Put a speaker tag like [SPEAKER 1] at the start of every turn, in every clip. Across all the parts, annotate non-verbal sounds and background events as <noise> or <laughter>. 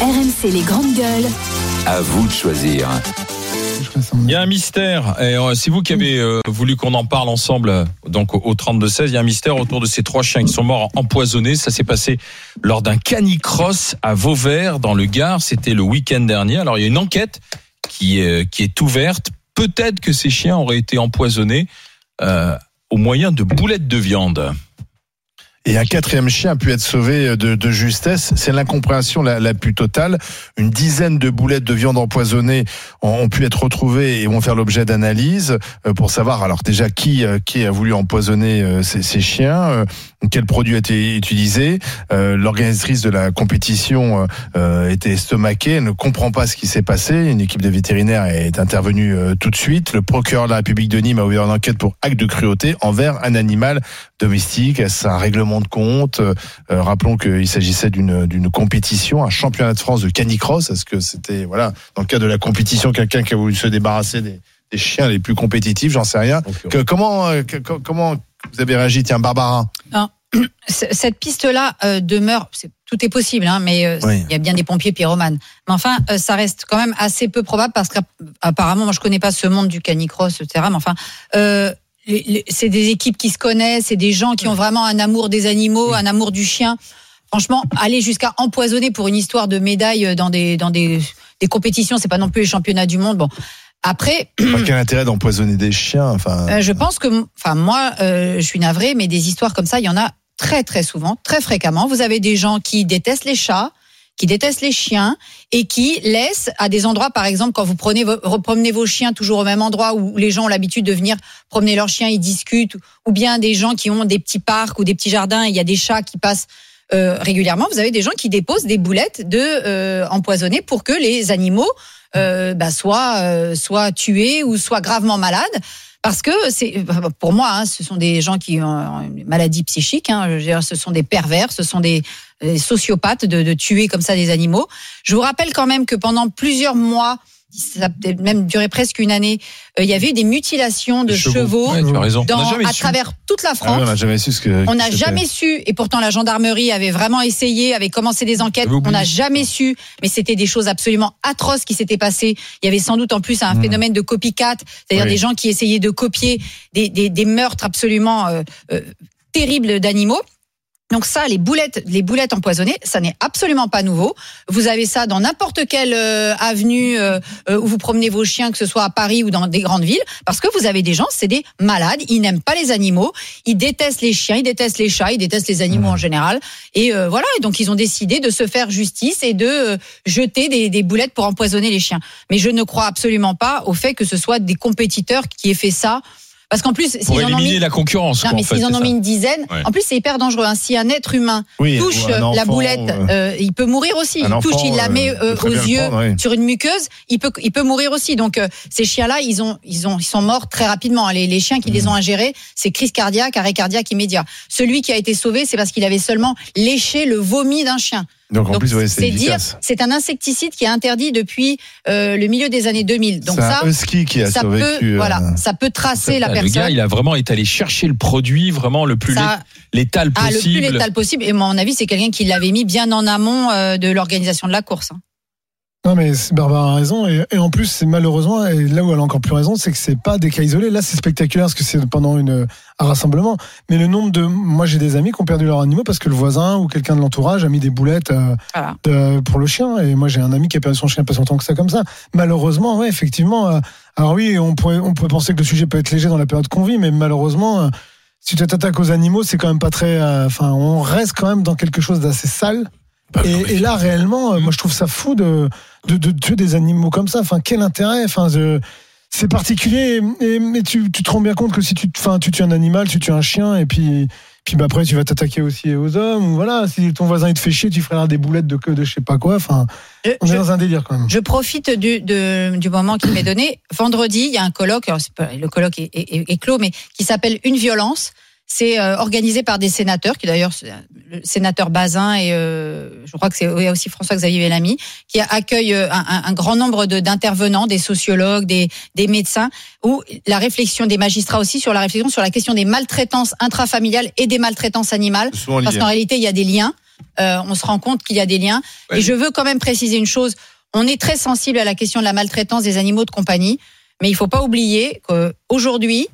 [SPEAKER 1] RMC les grandes gueules.
[SPEAKER 2] À vous de choisir.
[SPEAKER 3] Il y a un mystère, et euh, c'est vous qui avez euh, voulu qu'on en parle ensemble, euh, donc au, au 32-16, il y a un mystère autour de ces trois chiens qui sont morts empoisonnés. Ça s'est passé lors d'un canicross à Vauvert, dans le Gard. C'était le week-end dernier. Alors il y a une enquête qui, est- qui est ouverte. Peut-être que ces chiens auraient été empoisonnés euh, au moyen de boulettes de viande.
[SPEAKER 4] Et un quatrième chien a pu être sauvé de, de justesse. C'est l'incompréhension la, la plus totale. Une dizaine de boulettes de viande empoisonnée ont, ont pu être retrouvées et vont faire l'objet d'analyses euh, pour savoir alors déjà qui euh, qui a voulu empoisonner euh, ces, ces chiens, euh, quel produit a été utilisé. Euh, L'organisatrice de la compétition euh, était estomaquée, elle ne comprend pas ce qui s'est passé. Une équipe de vétérinaires est intervenue euh, tout de suite. Le procureur de la République de Nîmes a ouvert une enquête pour acte de cruauté envers un animal domestique. C'est un règlement de compte. Euh, euh, rappelons qu'il s'agissait d'une d'une compétition, un championnat de France de canicross. Est-ce que c'était voilà dans le cadre de la compétition quelqu'un qui a voulu se débarrasser des, des chiens les plus compétitifs J'en sais rien. Que- comment euh, que- comment vous avez réagi Tiens, Barbara? <clears throat>
[SPEAKER 5] C- cette piste-là euh, demeure, tout est possible, hein, mais euh,
[SPEAKER 4] Oui.
[SPEAKER 5] il y a bien des pompiers pyromanes. Mais enfin, euh, ça reste quand même assez peu probable parce qu'apparemment, moi je connais pas ce monde du canicross, etc. Mais enfin, euh, c'est des équipes qui se connaissent, c'est des gens qui ont vraiment un amour des animaux, un amour du chien. Franchement, aller jusqu'à empoisonner pour une histoire de médaille euh, dans des dans des, des compétitions, c'est pas non plus les championnats du monde. Bon, après,
[SPEAKER 4] Pas quel intérêt d'empoisonner des chiens Enfin.
[SPEAKER 5] euh, je pense que, enfin moi, euh, je suis navrée, mais des histoires comme ça, il y en a très très souvent, très fréquemment. Vous avez des gens qui détestent les chats, qui détestent les chiens et qui laissent à des endroits, par exemple, quand vous prenez vos, repromenez vos chiens toujours au même endroit où les gens ont l'habitude de venir promener leurs chiens, ils discutent, ou bien des gens qui ont des petits parcs ou des petits jardins, il y a des chats qui passent euh, régulièrement. Vous avez des gens qui déposent des boulettes de euh, empoisonnées pour que les animaux euh, bah, soient euh, soient tués ou soient gravement malades. Parce que c'est pour moi, hein, ce sont des gens qui ont une maladie psychique. Hein, dire, ce sont des pervers, ce sont des, des sociopathes de tuer comme ça des animaux. Je vous rappelle quand même que pendant plusieurs mois, ça a peut-être même duré presque une année, euh, il y avait eu des mutilations de chevaux,
[SPEAKER 3] Ouais,
[SPEAKER 5] dans, à
[SPEAKER 3] su.
[SPEAKER 5] travers toute la
[SPEAKER 4] Ah
[SPEAKER 5] France.
[SPEAKER 4] on n'a jamais su ce que.
[SPEAKER 5] On n'a jamais su, et pourtant la gendarmerie avait vraiment essayé, avait commencé des enquêtes. On n'a jamais su, mais c'était des choses absolument atroces qui s'étaient passées. Il y avait sans doute en plus un phénomène de copycat, c'est-à-dire
[SPEAKER 4] Oui.
[SPEAKER 5] des gens qui essayaient de copier des, des, des meurtres absolument euh, euh, terribles d'animaux. Donc ça, les boulettes, les boulettes empoisonnées, ça n'est absolument pas nouveau. Vous avez ça dans n'importe quelle euh, avenue euh, euh, où vous promenez vos chiens, que ce soit à Paris ou dans des grandes villes, parce que vous avez des gens, c'est des malades, ils n'aiment pas les animaux, ils détestent les chiens, ils détestent les chats, ils détestent les animaux en général, et euh, voilà. Et donc ils ont décidé de se faire justice et de euh, jeter des, des boulettes pour empoisonner les chiens. Mais je ne crois absolument pas au fait que ce soit des compétiteurs qui aient fait ça, parce qu'en plus, s'ils en ont mis
[SPEAKER 3] la concurrence.
[SPEAKER 5] non,
[SPEAKER 3] quoi,
[SPEAKER 5] mais
[SPEAKER 3] en fait,
[SPEAKER 5] s'ils en ont mis une dizaine,
[SPEAKER 3] Ouais.
[SPEAKER 5] en plus c'est hyper dangereux. hein. Si un être humain
[SPEAKER 4] Oui,
[SPEAKER 5] touche euh, la
[SPEAKER 4] enfant,
[SPEAKER 5] boulette,
[SPEAKER 4] euh,
[SPEAKER 5] euh, il peut mourir aussi.
[SPEAKER 4] un
[SPEAKER 5] Il touche,
[SPEAKER 4] enfant,
[SPEAKER 5] il la
[SPEAKER 4] euh,
[SPEAKER 5] met euh, aux yeux
[SPEAKER 4] prendre, oui.
[SPEAKER 5] sur une muqueuse, il peut, il peut mourir aussi. Donc euh, ces chiens-là, ils ont, ils ont, ils sont morts très rapidement. Les, les chiens qui les
[SPEAKER 4] Mmh.
[SPEAKER 5] ont ingérés, c'est crise cardiaque, arrêt cardiaque immédiat. Celui qui a été sauvé, c'est parce qu'il avait seulement léché le vomi d'un chien.
[SPEAKER 4] Donc en
[SPEAKER 5] Donc,
[SPEAKER 4] plus, ouais, c'est
[SPEAKER 5] c'est dire, c'est un insecticide qui est interdit depuis euh, le milieu des années 2000. Donc
[SPEAKER 4] C'est
[SPEAKER 5] ça,
[SPEAKER 4] un husky qui a
[SPEAKER 5] ça peut,
[SPEAKER 4] euh,
[SPEAKER 5] voilà, ça peut tracer la
[SPEAKER 3] le
[SPEAKER 5] personne.
[SPEAKER 3] gars, il a vraiment été allé chercher le produit vraiment le plus
[SPEAKER 5] Ça-
[SPEAKER 3] lé- létal
[SPEAKER 5] Ah, le plus
[SPEAKER 3] possible.
[SPEAKER 5] létal possible. Et moi, à mon avis, c'est quelqu'un qui l'avait mis bien en amont euh, de l'organisation de la course. hein.
[SPEAKER 6] Non mais Barbara a raison et, et en plus c'est malheureusement et là où elle a encore plus raison c'est que c'est pas des cas isolés. Là c'est spectaculaire parce que c'est pendant une un rassemblement. Mais le nombre de moi j'ai des amis qui ont perdu leurs animaux parce que le voisin ou quelqu'un de l'entourage a mis des boulettes euh,
[SPEAKER 5] Voilà.
[SPEAKER 6] de- pour le chien. Et moi j'ai un ami qui a perdu son chien pas si longtemps que ça comme ça. Malheureusement ouais effectivement euh, alors oui on pourrait on pourrait penser que le sujet peut être léger dans la période qu'on vit mais malheureusement euh, si tu t'attaques aux animaux c'est quand même pas très euh, enfin on reste quand même dans quelque chose d'assez sale.
[SPEAKER 3] Bah,
[SPEAKER 6] et, là, réellement, euh, moi, je trouve ça fou de, de, de tuer des animaux comme ça. Enfin, quel intérêt Enfin, c'est particulier. Et, mais tu, tu te rends bien compte que si tu, enfin, tu tues un animal, tu tues un chien, et puis, puis bah, après, tu vas t'attaquer aussi aux hommes. Voilà, si ton voisin il te fait chier, tu feras des boulettes de queue de je sais pas quoi. Enfin,
[SPEAKER 5] Je,
[SPEAKER 6] on
[SPEAKER 5] je-
[SPEAKER 6] est dans un délire quand même.
[SPEAKER 5] je profite du, de- du moment qui m'est donné. Vendredi, il y a un colloque, alors pas- le colloque est, est- est clos, mais qui s'appelle Une violence. C'est euh, organisé par des sénateurs, qui d'ailleurs, euh, le sénateur Bazin et euh, je crois que c'est aussi François-Xavier Bellamy, qui accueille euh, un, un- un grand nombre de- d'intervenants, des sociologues, des, des médecins, où la réflexion des magistrats aussi sur la réflexion sur la question des maltraitances intrafamiliales et des maltraitances animales. Parce qu'en réalité, il y a des liens. euh, on se rend compte qu'il y a des liens. Et je veux quand même préciser une chose. On est très sensible à la question de la maltraitance des animaux de compagnie, mais il faut pas oublier qu'aujourd'hui,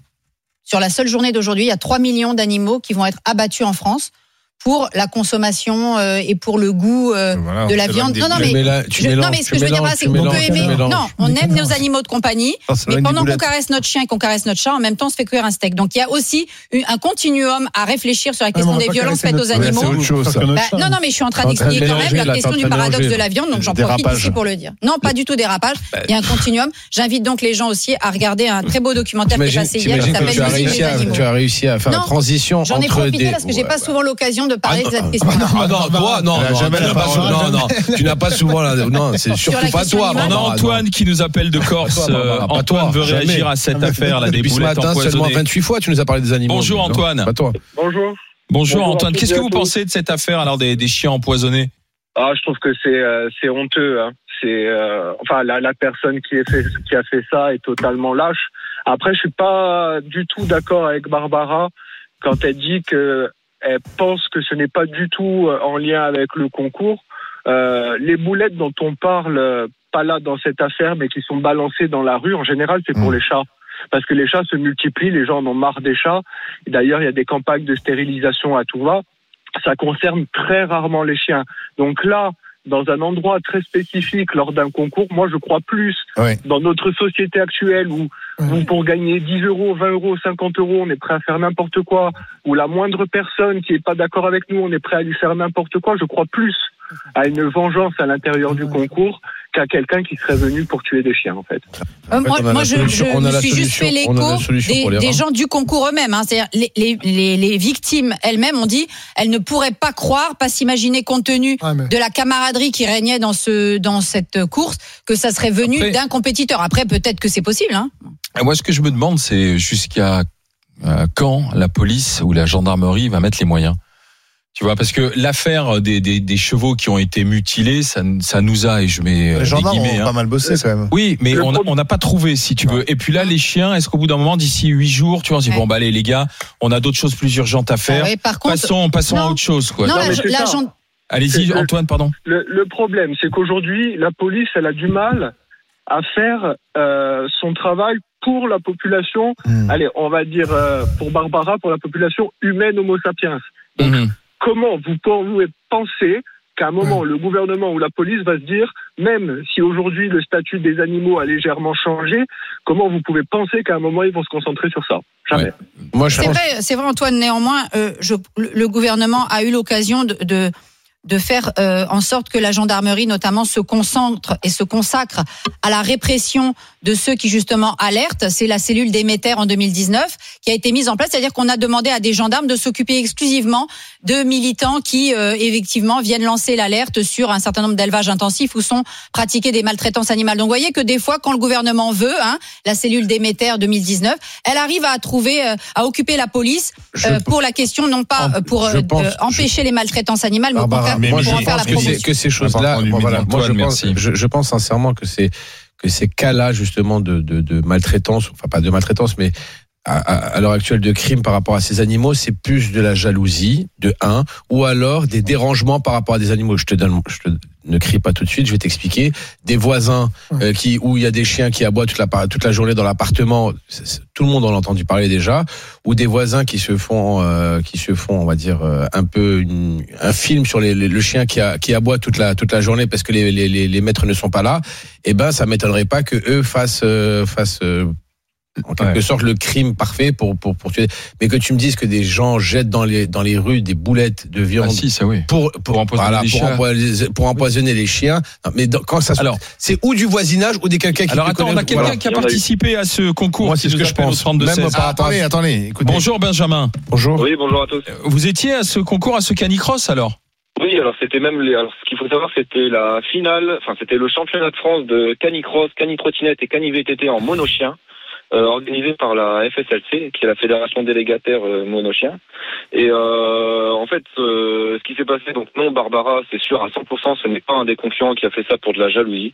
[SPEAKER 5] sur la seule journée d'aujourd'hui, il y a 3 millions d'animaux qui vont être abattus en France pour la consommation euh, et pour le goût euh,
[SPEAKER 4] Voilà,
[SPEAKER 5] de la viande. Non, non,
[SPEAKER 4] des-
[SPEAKER 5] mais,
[SPEAKER 1] mélanges-
[SPEAKER 5] non, mais ce
[SPEAKER 1] tu
[SPEAKER 5] que je veux dire,
[SPEAKER 1] mélanges-
[SPEAKER 5] c'est qu'on peut aimer.
[SPEAKER 1] mélanges.
[SPEAKER 5] Non, on aime nos animaux de compagnie,
[SPEAKER 4] Ah, ça
[SPEAKER 5] mais pendant qu'on caresse notre chien et qu'on caresse notre chat, en même temps, on se fait cuire un steak. Donc il y a aussi un continuum à réfléchir sur la question des violences faites aux animaux.
[SPEAKER 4] autre chose,
[SPEAKER 5] Bah, non, non, mais je suis en train d'expliquer quand même la question du paradoxe de la viande, donc j'en profite ici pour le dire. Non, pas du tout dérapage. Il y a un continuum. J'invite donc les gens aussi à regarder un très beau documentaire qui est passé hier qui s'appelle
[SPEAKER 1] tu as, réussi
[SPEAKER 5] des
[SPEAKER 1] à, faire
[SPEAKER 5] Non,
[SPEAKER 1] la transition
[SPEAKER 5] J'en ai
[SPEAKER 1] entre
[SPEAKER 5] profité
[SPEAKER 1] des.
[SPEAKER 5] parce que j'ai pas souvent l'occasion de parler
[SPEAKER 1] Ah,
[SPEAKER 5] de cette
[SPEAKER 1] ah,
[SPEAKER 5] question.
[SPEAKER 1] Ah non, toi, non, non,
[SPEAKER 4] jamais
[SPEAKER 1] tu
[SPEAKER 4] la
[SPEAKER 1] n'as pas-
[SPEAKER 4] parole.
[SPEAKER 1] non, non, tu n'as pas souvent la, non, c'est
[SPEAKER 5] Sur
[SPEAKER 1] surtout
[SPEAKER 5] la
[SPEAKER 1] pas toi.
[SPEAKER 5] animale.
[SPEAKER 3] On a. Antoine qui nous appelle de Corse. Euh, Antoine
[SPEAKER 1] toi,
[SPEAKER 3] veut réagir à cette affaire là des
[SPEAKER 1] Depuis ce matin, seulement
[SPEAKER 3] empoisonnées.
[SPEAKER 1] 28 fois, tu nous as parlé des animaux.
[SPEAKER 3] Bonjour, Antoine.
[SPEAKER 1] Pas toi.
[SPEAKER 7] Bonjour.
[SPEAKER 3] Bonjour Antoine, qu'est-ce que vous pensez de cette affaire alors des, des chiens empoisonnés?
[SPEAKER 7] Ah, je trouve que c'est euh, c'est honteux. Hein. C'est euh, enfin la, la personne qui, est fait, qui a fait ça est totalement lâche. Après, je suis pas du tout d'accord avec Barbara quand elle dit que elle pense que ce n'est pas du tout euh, en lien avec le concours. Euh, les boulettes dont on parle, euh, pas là dans cette affaire, mais qui sont balancées dans la rue, en général, c'est pour
[SPEAKER 4] Mm.
[SPEAKER 7] les chats. Parce que les chats se multiplient, les gens en ont marre des chats. D'ailleurs, il y a des campagnes de stérilisation à tout va. Ça concerne très rarement les chiens. Donc là, dans un endroit très spécifique lors d'un concours, moi je crois plus
[SPEAKER 4] Ouais.
[SPEAKER 7] dans notre société actuelle où, où pour gagner 10 euros, 20 euros, 50 euros, on est prêt à faire n'importe quoi, où la moindre personne qui est pas d'accord avec nous, on est prêt à lui faire n'importe quoi, je crois plus à une vengeance à l'intérieur du concours qu'à quelqu'un qui serait venu pour tuer des chiens en fait.
[SPEAKER 5] Euh,
[SPEAKER 1] En fait,
[SPEAKER 5] moi, je, me suis juste fait l'écho des, gens du concours eux-mêmes. Hein. C'est-à-dire les, les, les, les victimes elles-mêmes ont dit elles ne pourraient pas croire, pas s'imaginer compte tenu
[SPEAKER 6] Ouais, mais-
[SPEAKER 5] de la camaraderie qui régnait dans ce dans cette course que ça serait venu
[SPEAKER 3] Après-
[SPEAKER 5] d'un compétiteur. Après, peut-être que c'est possible. Hein.
[SPEAKER 3] Et Moi ce que je me demande c'est jusqu'à euh, quand la police ou la gendarmerie va mettre les moyens? Tu vois, parce que l'affaire des, des, des chevaux qui ont été mutilés, ça, ça nous a, et je mets euh,
[SPEAKER 4] Les
[SPEAKER 3] des
[SPEAKER 4] gendarmes
[SPEAKER 3] guillemets,
[SPEAKER 4] ont
[SPEAKER 3] hein.
[SPEAKER 4] pas mal bossé quand même.
[SPEAKER 3] Oui, mais on n'a pas trouvé, si tu veux. Et puis là, les chiens, est-ce qu'au bout d'un moment, d'ici huit jours, tu vois, on se dit,
[SPEAKER 5] Ouais.
[SPEAKER 3] bon, bah, allez, les gars, on a d'autres choses plus urgentes à faire.
[SPEAKER 5] Ah ouais, par contre,
[SPEAKER 3] Passons, passons à autre chose, quoi.
[SPEAKER 5] non,
[SPEAKER 7] Non,
[SPEAKER 3] Allez-y, Antoine, pardon.
[SPEAKER 7] Le, le problème, c'est qu'aujourd'hui, la police, elle a du mal à faire euh, son travail pour la population.
[SPEAKER 4] Hmm.
[SPEAKER 7] Allez, on va dire euh, pour Barbara, pour la population humaine Homo sapiens. Donc,
[SPEAKER 3] Mhm.
[SPEAKER 7] Comment vous pouvez penser qu'à un moment, le gouvernement ou la police va se dire, même si aujourd'hui le statut des animaux a légèrement changé, comment vous pouvez penser qu'à un moment, ils vont se concentrer sur ça? Jamais.
[SPEAKER 1] Moi, je
[SPEAKER 5] C'est
[SPEAKER 1] pense.
[SPEAKER 5] vrai, c'est vrai, Antoine. Néanmoins, euh, je, le le gouvernement a eu l'occasion de, de de faire euh, en sorte que la gendarmerie, notamment, se concentre et se consacre à la répression de ceux qui justement alertent. C'est la cellule d'émetter en 2019 qui a été mise en place, c'est-à-dire qu'on a demandé à des gendarmes de s'occuper exclusivement de militants qui, euh, effectivement, viennent lancer l'alerte sur un certain nombre d'élevages intensifs où sont pratiquées des maltraitances animales. Donc, vous voyez que des fois, quand le gouvernement veut, hein, la cellule d'émetter 2019, elle arrive à trouver, euh, à occuper la police euh, pour la question, non pas euh, pour euh,
[SPEAKER 1] pense-
[SPEAKER 5] empêcher les maltraitances animales, mais au contraire
[SPEAKER 4] mais-
[SPEAKER 1] moi, je pense que, ces choses-là, voilà, moi je pense,
[SPEAKER 3] merci.
[SPEAKER 1] je, je pense sincèrement que c'est que ces cas-là justement de, de, de maltraitance, enfin pas de maltraitance, mais à, à, à l'heure actuelle de crime par rapport à ces animaux, c'est plus de la jalousie, de un, ou alors des dérangements par rapport à des animaux. Je te donne, je te ne crie pas tout de suite, je vais t'expliquer. Des voisins euh, qui où il y a des chiens qui aboient toute la toute la journée dans l'appartement, tout le monde en a entendu parler déjà, ou des voisins qui se font euh, qui se font, on va dire euh, un peu une- un film sur les, les- le chien qui a, qui aboie toute la toute la journée parce que les, les, les, les maîtres ne sont pas là. Eh ben, ça m'étonnerait pas que eux fassent euh, fassent euh, en quelque
[SPEAKER 3] Ouais.
[SPEAKER 1] sorte le crime parfait pour, pour pour tuer. Mais que tu me dises que des gens jettent dans les dans les rues des boulettes de viande
[SPEAKER 3] Ah, si, ça oui.
[SPEAKER 1] pour
[SPEAKER 3] Pour empoisonner
[SPEAKER 1] voilà,
[SPEAKER 3] les
[SPEAKER 1] pour,
[SPEAKER 3] chiens.
[SPEAKER 1] empoisonner, pour empoisonner les chiens. Non, mais dans- quand ça se-
[SPEAKER 3] Alors-
[SPEAKER 1] c'est ou du voisinage ou des quelqu'un qui
[SPEAKER 3] Alors
[SPEAKER 1] te
[SPEAKER 3] attends, on a quelqu'un
[SPEAKER 1] Voilà.
[SPEAKER 3] qui a participé à ce concours.
[SPEAKER 1] Moi, c'est ce que je pense.
[SPEAKER 3] 32
[SPEAKER 1] Même
[SPEAKER 3] 16.
[SPEAKER 1] par
[SPEAKER 4] Ah, attendez, attendez, écoutez.
[SPEAKER 3] Bonjour Benjamin.
[SPEAKER 4] Bonjour.
[SPEAKER 8] Oui, bonjour à tous.
[SPEAKER 3] Vous étiez à ce concours, à ce canicross alors?
[SPEAKER 8] Oui, alors c'était même les. Alors, ce qu'il faut savoir, c'était la finale. Enfin, c'était le championnat de France de canicross, cani-trottinette et cani-VTT en monochien, organisé par la FSLC, qui est la fédération délégataire euh, monochien. Et euh, en fait, euh, ce qui s'est passé, donc non, Barbara, c'est sûr à 100%, ce n'est pas un des concurrents qui a fait ça pour de la jalousie,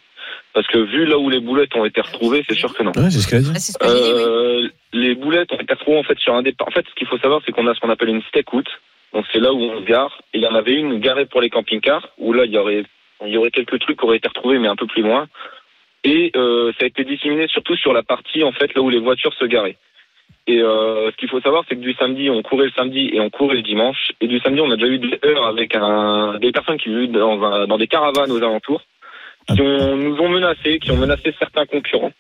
[SPEAKER 8] parce que vu là où les boulettes ont été retrouvées, c'est sûr que non.
[SPEAKER 1] Ouais, c'est ce qu'elle a dit.
[SPEAKER 5] Ah.
[SPEAKER 8] Euh, les boulettes ont été retrouvées en fait sur un départ. En fait, ce qu'il faut savoir, c'est qu'on a ce qu'on appelle une stakeout. Donc c'est là où on se gare. Et il y en avait une garée pour les camping-cars, où là il y aurait il y aurait quelques trucs qui auraient été retrouvés, mais un peu plus loin. Et euh, ça a été disséminé surtout sur la partie en fait là où les voitures se garaient. Et euh, ce qu'il faut savoir, c'est que du samedi, on courait le samedi et on courait le dimanche. Et du samedi, on a déjà eu des heures avec un, des personnes qui vivent dans, un, dans des caravanes aux alentours, qui ont, nous ont menacés, qui ont menacé certains concurrents,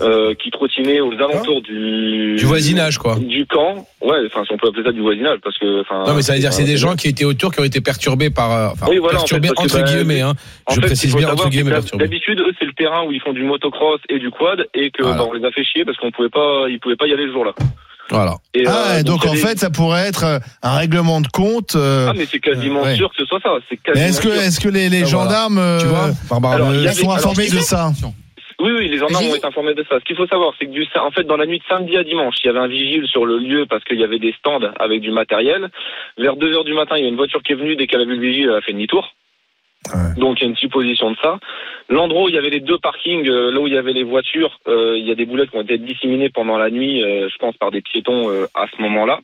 [SPEAKER 8] euh, qui trottinaient aux alentours du
[SPEAKER 1] Du voisinage, quoi.
[SPEAKER 8] du camp. Ouais, enfin, si on peut appeler ça du voisinage, parce que, enfin.
[SPEAKER 1] Non, mais ça veut dire c'est des gens qui étaient autour, qui ont été perturbés par, euh, enfin,
[SPEAKER 8] Oui, voilà, en fait,
[SPEAKER 1] perturbés
[SPEAKER 8] parce que,
[SPEAKER 1] entre
[SPEAKER 8] bah,
[SPEAKER 1] guillemets, hein.
[SPEAKER 8] En
[SPEAKER 1] Je
[SPEAKER 8] fait,
[SPEAKER 1] précise bien entre
[SPEAKER 8] que
[SPEAKER 1] guillemets.
[SPEAKER 8] D'habitude, eux, c'est le terrain où ils font du motocross et du quad, et que
[SPEAKER 1] Voilà.
[SPEAKER 8] bah, on les a fait chier parce qu'on pouvait pas, ils pouvaient pas y aller ce jour-là.
[SPEAKER 1] Voilà.
[SPEAKER 8] Et,
[SPEAKER 4] Ah,
[SPEAKER 8] euh,
[SPEAKER 4] et donc en
[SPEAKER 8] des-
[SPEAKER 4] fait, ça pourrait être euh, un règlement de compte. euh,
[SPEAKER 8] ah, mais c'est quasiment
[SPEAKER 4] ouais.
[SPEAKER 8] sûr que ce soit ça.
[SPEAKER 4] Est-ce que,
[SPEAKER 8] sûr.
[SPEAKER 4] est-ce que les, les
[SPEAKER 1] Ah, voilà.
[SPEAKER 4] gendarmes euh,
[SPEAKER 1] Tu vois, Barbara,
[SPEAKER 8] alors,
[SPEAKER 1] le-
[SPEAKER 8] il y
[SPEAKER 4] euh,
[SPEAKER 8] avait-
[SPEAKER 4] sont informés de ça
[SPEAKER 8] Oui, oui, les gendarmes ont été informés de ça. Ce qu'il faut savoir, c'est que du, en fait, dans la nuit de samedi à dimanche, il y avait un vigile sur le lieu parce qu'il y avait des stands avec du matériel. Vers 2 heures du matin, il y a une voiture qui est venue. Dès qu'elle a vu le vigile, elle a fait demi-tour. Donc il y a une supposition de ça. L'endroit où il y avait les deux parkings, euh, là où il y avait les voitures, euh, il y a des boulettes qui ont été disséminées pendant la nuit, euh, je pense par des piétons à ce moment-là.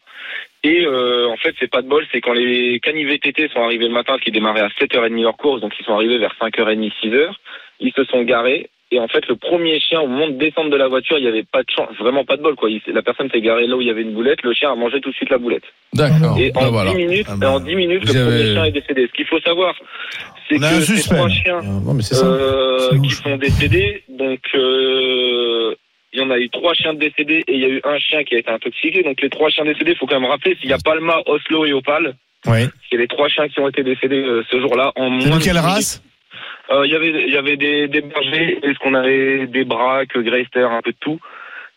[SPEAKER 8] Et en fait, c'est pas de bol, c'est quand les canis VTT sont arrivés le matin, qui démarraient à 7h30 leur course, donc ils sont arrivés vers 5h30, 6h, ils se sont garés. Et en fait, le premier chien, au moment de descendre de la voiture, il n'y avait pas de chance, vraiment pas de bol, quoi. Il- la personne s'est garée là où il y avait une boulette, le chien a mangé tout de suite la boulette.
[SPEAKER 3] D'accord.
[SPEAKER 8] Et
[SPEAKER 1] Ah,
[SPEAKER 8] en,
[SPEAKER 1] voilà.
[SPEAKER 8] 10 minutes,
[SPEAKER 4] Ah, bah.
[SPEAKER 8] en 10 minutes, le
[SPEAKER 1] avez-
[SPEAKER 8] premier chien est décédé. Ce qu'il faut savoir, c'est que
[SPEAKER 4] un
[SPEAKER 8] ces trois chiens
[SPEAKER 1] Non, mais c'est ça.
[SPEAKER 8] euh, qui sont décédés, donc euh, il y en a eu trois chiens décédés et il y a eu un chien qui a été intoxiqué. Donc les trois chiens décédés, il faut quand même rappeler, s'il y a Palma, Oslo et Opal,
[SPEAKER 4] Oui.
[SPEAKER 8] c'est les trois chiens qui ont été décédés euh, ce jour-là en
[SPEAKER 4] C'est
[SPEAKER 8] moins
[SPEAKER 4] de quelle
[SPEAKER 8] dix minutes.
[SPEAKER 4] race?
[SPEAKER 8] Euh, Il y avait, il y avait des, des bergers, et ce qu'on avait des braques, Greister, un peu de tout.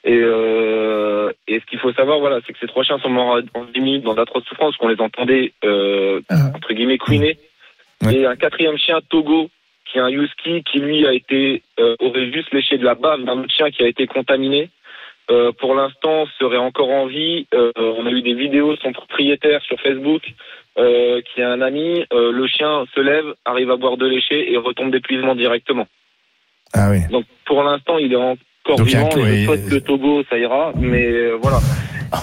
[SPEAKER 8] Et, euh, et ce qu'il faut savoir, voilà, c'est que ces trois chiens sont morts en 10 minutes dans d'atroces souffrances, qu'on les entendait, euh,
[SPEAKER 6] Ah.
[SPEAKER 8] entre guillemets, couiner.
[SPEAKER 4] Ouais.
[SPEAKER 8] Et un quatrième chien, Togo, qui est un husky, qui lui a été, euh, aurait juste léché de la bave d'un autre chien qui a été contaminé. Euh, pour l'instant, serait encore en vie. Euh, on a eu des vidéos de son propriétaire sur Facebook, euh, qui est un ami. Euh, le chien se lève, arrive à boire de lécher et retombe d'épuisement directement.
[SPEAKER 4] Ah oui.
[SPEAKER 8] Donc pour l'instant, il est encore
[SPEAKER 4] Donc,
[SPEAKER 8] vivant. Et je souhaite que Togo, ça ira. Mais euh, voilà.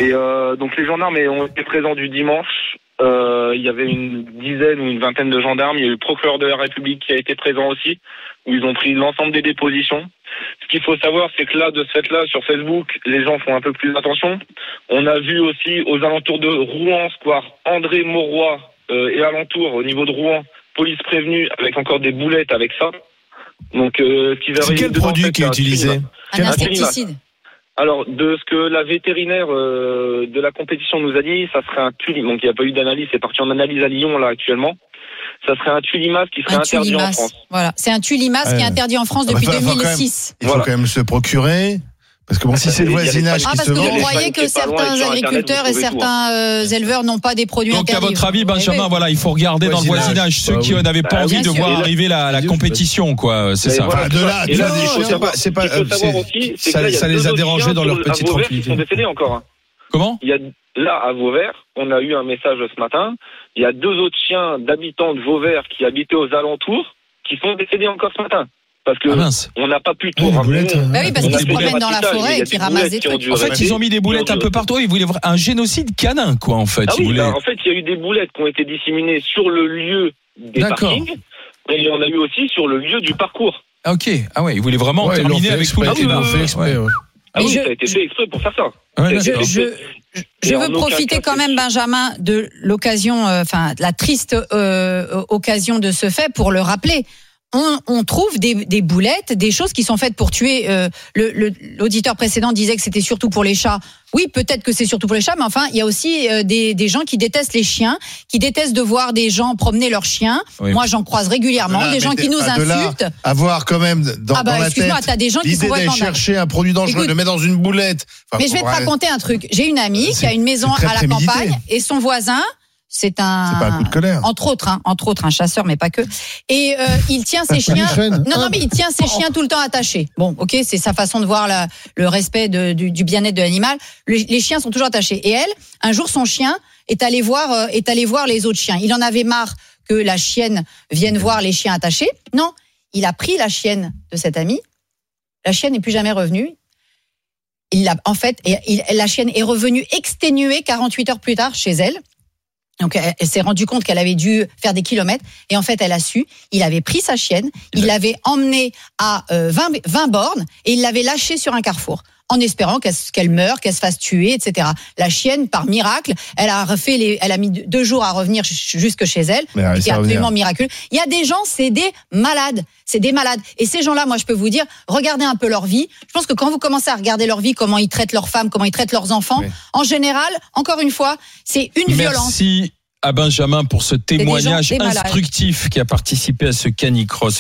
[SPEAKER 8] Et euh, donc les gendarmes ont été présents du dimanche. Euh, il y avait une dizaine ou une vingtaine de gendarmes. Il y a eu le procureur de la République qui a été présent aussi, où ils ont pris l'ensemble des dépositions. Ce qu'il faut savoir, c'est que là, de ce fait-là, sur Facebook, les gens font un peu plus attention. On a vu aussi aux alentours de Rouen, square André Mauroy euh, et alentours, au niveau de Rouen, police prévenue avec encore des boulettes avec ça. Donc, euh, ce qui va
[SPEAKER 4] C'est
[SPEAKER 8] arriver
[SPEAKER 4] quel
[SPEAKER 8] dedans, en
[SPEAKER 4] produit
[SPEAKER 8] fait,
[SPEAKER 4] qui est
[SPEAKER 8] un
[SPEAKER 4] utilisé.
[SPEAKER 5] Un insecticide.
[SPEAKER 8] Alors, de ce que la vétérinaire euh, de la compétition nous a dit, ça serait un tulim. Donc, il n'y a pas eu d'analyse, c'est parti en analyse à Lyon, là, actuellement. Ça serait un tulimas qui serait
[SPEAKER 5] Un
[SPEAKER 8] interdit en. France.
[SPEAKER 5] Voilà, c'est un tulimas qui est interdit en France
[SPEAKER 4] Ah bah,
[SPEAKER 5] depuis
[SPEAKER 4] faut- faut quand même-
[SPEAKER 5] 2006.
[SPEAKER 4] Il faut
[SPEAKER 8] Voilà.
[SPEAKER 4] quand même se procurer. Parce que bon, si c'est le voisinage
[SPEAKER 5] Ah,
[SPEAKER 4] qui
[SPEAKER 5] parce
[SPEAKER 4] se
[SPEAKER 5] que
[SPEAKER 8] vend,
[SPEAKER 5] vous croyez
[SPEAKER 8] fans
[SPEAKER 5] que
[SPEAKER 8] est pas loin,
[SPEAKER 5] certains agriculteurs
[SPEAKER 8] vous
[SPEAKER 5] et certains euh, éleveurs n'ont pas des produits
[SPEAKER 3] Donc à
[SPEAKER 5] interdits.
[SPEAKER 3] votre avis,
[SPEAKER 5] Vous
[SPEAKER 3] Benjamin, voilà, il faut regarder dans le
[SPEAKER 1] Voisinage.
[SPEAKER 3] ceux
[SPEAKER 1] Bah
[SPEAKER 3] qui
[SPEAKER 1] oui.
[SPEAKER 3] n'avaient pas
[SPEAKER 8] Bah,
[SPEAKER 3] envie de
[SPEAKER 5] sûr.
[SPEAKER 3] voir arriver la, compétition, quoi. C'est ça.
[SPEAKER 8] voilà,
[SPEAKER 4] Enfin, de là- de
[SPEAKER 8] là,
[SPEAKER 1] c'est pas- ça-
[SPEAKER 8] que
[SPEAKER 1] les a dérangés dans leur
[SPEAKER 8] le-
[SPEAKER 1] petite
[SPEAKER 8] à
[SPEAKER 1] tranquillité.
[SPEAKER 8] sont décédés encore. hein.
[SPEAKER 3] Comment?
[SPEAKER 8] Il y a là à Vauvert, on a eu un message ce matin. Il y a deux autres chiens d'habitants de Vauvert qui habitaient aux alentours qui sont décédés encore ce matin parce que
[SPEAKER 3] Ah
[SPEAKER 8] on n'a pas pu tout
[SPEAKER 6] les
[SPEAKER 8] ramener.
[SPEAKER 6] euh,
[SPEAKER 5] Bah oui, parce qu'ils se promènent dans la forêt et qu'ils ramassent des trucs.
[SPEAKER 3] En fait,
[SPEAKER 8] rester.
[SPEAKER 3] ils ont mis des boulettes un peu partout. Ils voulaient un génocide canin, quoi, en fait.
[SPEAKER 8] Ah oui,
[SPEAKER 3] voulaient-
[SPEAKER 8] bah, en fait, il y a eu des boulettes qui ont été disséminées sur le lieu des
[SPEAKER 3] D'accord.
[SPEAKER 8] parkings, et il y en a eu aussi sur le lieu du parcours.
[SPEAKER 3] Ah, ok. Ah ouais, ils voulaient vraiment
[SPEAKER 1] Ouais,
[SPEAKER 3] terminer avec tout le
[SPEAKER 1] ils
[SPEAKER 8] Ah oui,
[SPEAKER 5] je-
[SPEAKER 8] ça a été fait exprès pour faire ça.
[SPEAKER 3] Ouais,
[SPEAKER 5] Je, veux profiter quand même. Benjamin, de l'occasion, euh, enfin, la triste euh, occasion de ce fait pour le rappeler. On, on trouve des, des boulettes, des choses qui sont faites pour tuer. euh, le- le- L'auditeur précédent disait que c'était surtout pour les chats. Oui, peut-être que c'est surtout pour les chats, mais enfin, il y a aussi euh, des, des gens qui détestent les chiens, qui détestent de voir des gens promener leurs chiens.
[SPEAKER 3] Oui.
[SPEAKER 5] Moi, j'en croise régulièrement,
[SPEAKER 4] là,
[SPEAKER 5] des gens qui nous
[SPEAKER 4] de là
[SPEAKER 5] insultent.
[SPEAKER 4] Avoir quand même dans,
[SPEAKER 5] Ah bah,
[SPEAKER 4] dans la
[SPEAKER 5] excuse-moi,
[SPEAKER 4] tête
[SPEAKER 5] t'as des gens qui sont
[SPEAKER 4] d'aller chercher un produit dangereux,
[SPEAKER 5] Écoute,
[SPEAKER 4] le mettre dans une boulette. Enfin,
[SPEAKER 5] Mais je vais te raconter un truc. J'ai une amie qui a une maison
[SPEAKER 4] très
[SPEAKER 5] à la campagne et son voisin, c'est un,
[SPEAKER 4] C'est pas un coup de colère.
[SPEAKER 5] entre autres, hein, entre autres, un chasseur, mais pas que. Et euh, il tient ses chiens. Non, non, mais il tient ses chiens tout le temps attachés. Bon, ok, c'est sa façon de voir la- le respect de- du, du bien-être de l'animal. Le- les chiens sont toujours attachés. Et elle, un jour, son chien est allé voir, euh, est allé voir les autres chiens. Il en avait marre que la chienne vienne voir les chiens attachés. Non, il a pris la chienne de cet ami. La chienne n'est plus jamais revenue. Il l'a, en fait, il- la chienne est revenue exténuée 48 heures plus tard chez elle. Donc elle, s'est rendue compte qu'elle avait dû faire des kilomètres et en fait elle a su. Il avait pris sa chienne, il l'avait emmenée à euh, 20, 20 bornes et il l'avait lâchée sur un carrefour en espérant qu'elle meure, qu'elle se fasse tuer, etc. La chienne, par miracle, elle a refait les, elle a mis deux jours à revenir jusque chez elle. C'est absolument miraculeux. Il y a des gens, c'est des malades. C'est des malades. Et ces gens-là, moi, je peux vous dire, regardez un peu leur vie. Je pense que quand vous commencez à regarder leur vie, comment ils traitent leurs femmes, comment ils traitent leurs enfants,
[SPEAKER 4] Oui.
[SPEAKER 5] en général, encore une fois, c'est une violence.
[SPEAKER 3] Merci à Benjamin pour ce témoignage instructif qui a participé à ce canicross.